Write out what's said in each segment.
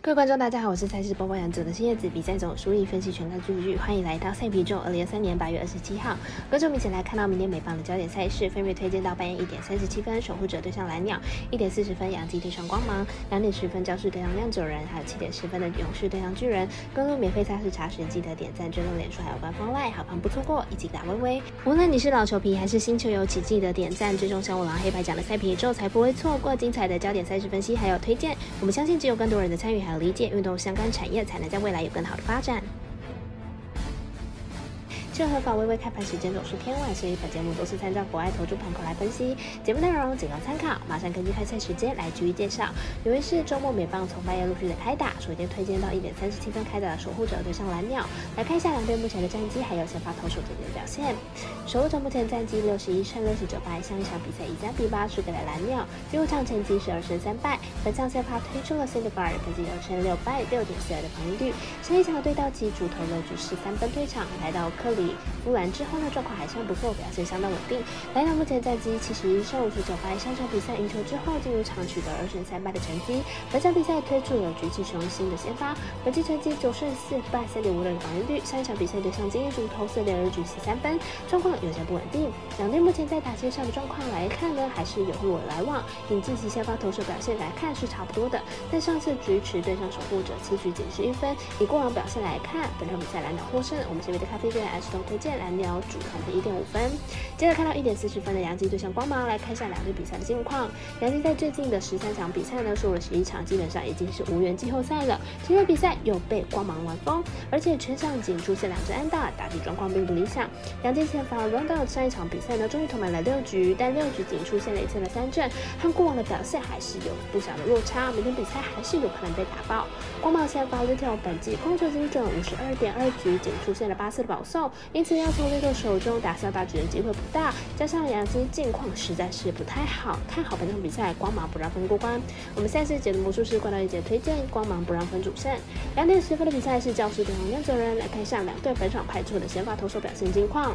各位观众，大家好，我是赛事播报员者的新叶子。比赛中输赢分析全看数据，欢迎来到赛皮中。二零二三年八月二十七号，观众们一起来看到明天美棒的焦点赛事，分别推荐到半夜一点三十七分，守护者对上蓝鸟；一点四十分，洋基对上光芒；两点十分，教室对上酿酒人；还有七点十分的勇士对上巨人。公路免费赛事查询，记得点赞、追踪、脸书，还有官方外好看不错过，以及打微微。无论你是老球皮还是新球友，请记得点赞、追踪小五郎黑白奖的赛皮宇宙，才不会错过精彩的焦点赛事分析还有推荐。我们相信，只有更多人的参与还有理解。运动相关产业才能在未来有更好的发展。就合法微微开盘时间总是偏晚，所以本节目都是参照国外投注盘口来分析。节目内容仅供参考，马上根据开赛时间来逐一介绍。由于是周末美棒从半夜陆续的开打，首先推荐到一点三十七分开打的守护者对上蓝鸟，来看一下两队目前的战绩，还有先发投手最近的表现。守护者目前战绩六十一胜六十九败，上一场比赛以三比八输给了蓝鸟，第五场成绩十二胜三败。本场先发推出了 c i n d e r 本季六胜六败，六点四二的防御率。上一场对到其主投了局十三分退场，来到克里。复完之后呢，状况还算不错，表现相当稳定。来到目前战绩七十一胜五十九败，上场比赛赢球之后进入场取得二胜三败的成绩。本场比赛推出了举起雄心的先发，本季成绩九胜四败三点五的防御率。上一场比赛对上金一竹投四点二局十三分，状况有些不稳定。两队目前在打线上的状况来看呢，还是有入来往。以近期先发投手表现来看是差不多的，但上次举持对上守护者七局仅是一分。以过往表现来看，本场比赛蓝鸟获胜。我们这边的咖啡店 S 都推荐。蓝鸟主团的一点五分，接着看到一点四十分的杨基对上光芒，来看一下两队比赛的近况。杨基在最近的十三场比赛呢，输了十一场，基本上已经是无缘季后赛了。今天比赛又被光芒玩疯，而且全场仅出现两支安打，打击状况并不理想。杨基前方 Rondo 上一场比赛呢，终于投满了六局，但六局仅出现了一次的三振，和过往的表现还是有不小的落差。明天比赛还是有可能被打爆。光芒前锋 Little 本季控球精准，五十二点二局仅出现了八次的保送，因此。要从绿豆手中打下大局的机会不大，加上杨基近况实在是不太好，看好本场比赛光芒不让分过关。我们下次解读魔术师怪盗一节推荐光芒不让分主胜。两点十分的比赛是教师对红酿酒人，来看一下两队本场派出的先发投手表现近况。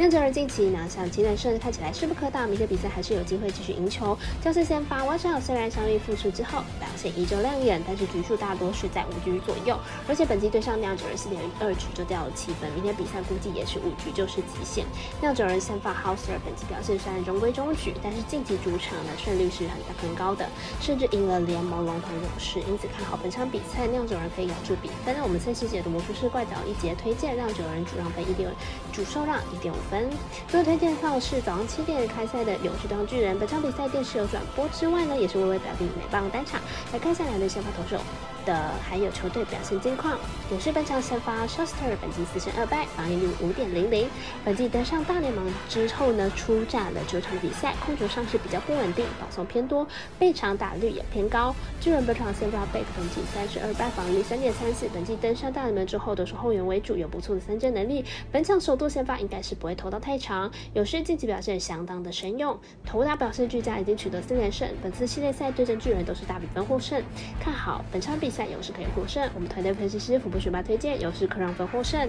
酿酒人近期拿下七连胜，看起来势不可挡。明天比赛还是有机会继续赢球。教士先发，瓦尔虽然伤愈复出之后表现依旧亮眼，但是局数大多是在五局左右。而且本季对上酿酒人四点二局就掉了七分，明天比赛估计也是五局就是极限。酿酒人先发 Houser 本季表现虽然中规中矩，但是晋级主场的胜率是很大很高的，甚至赢了联盟龙头勇士，因此看好本场比赛酿酒人可以咬住比分。那我们测试解读魔术师怪脚一节推荐酿酒人主让分一点，主受让一点五。分，最后推荐的是早上七点开赛的勇士对巨人。本场比赛电视有转播之外呢，也是微微表弟美棒单场来看下两队先发投手。的还有球队表现近况，勇士本场先发 Shuster 本季四胜二败，防御率五点零零。本季登上大联盟之后呢，出战了九场比赛，控球上是比较不稳定，保送偏多，被场打率也偏高。巨人本场先发 Beck 本季三十二败，防御率三点三四。本季登上大联盟之后都是后援为主，有不错的三振能力。本场首度先发应该是不会投到太长。勇士近期表现相当的神勇，投打表现俱佳，已经取得四连胜。本次系列赛对阵巨人都是大比分获胜，看好本场比。赛勇士可以获胜，我们团队分析师福布学霸推荐勇士客让分获胜。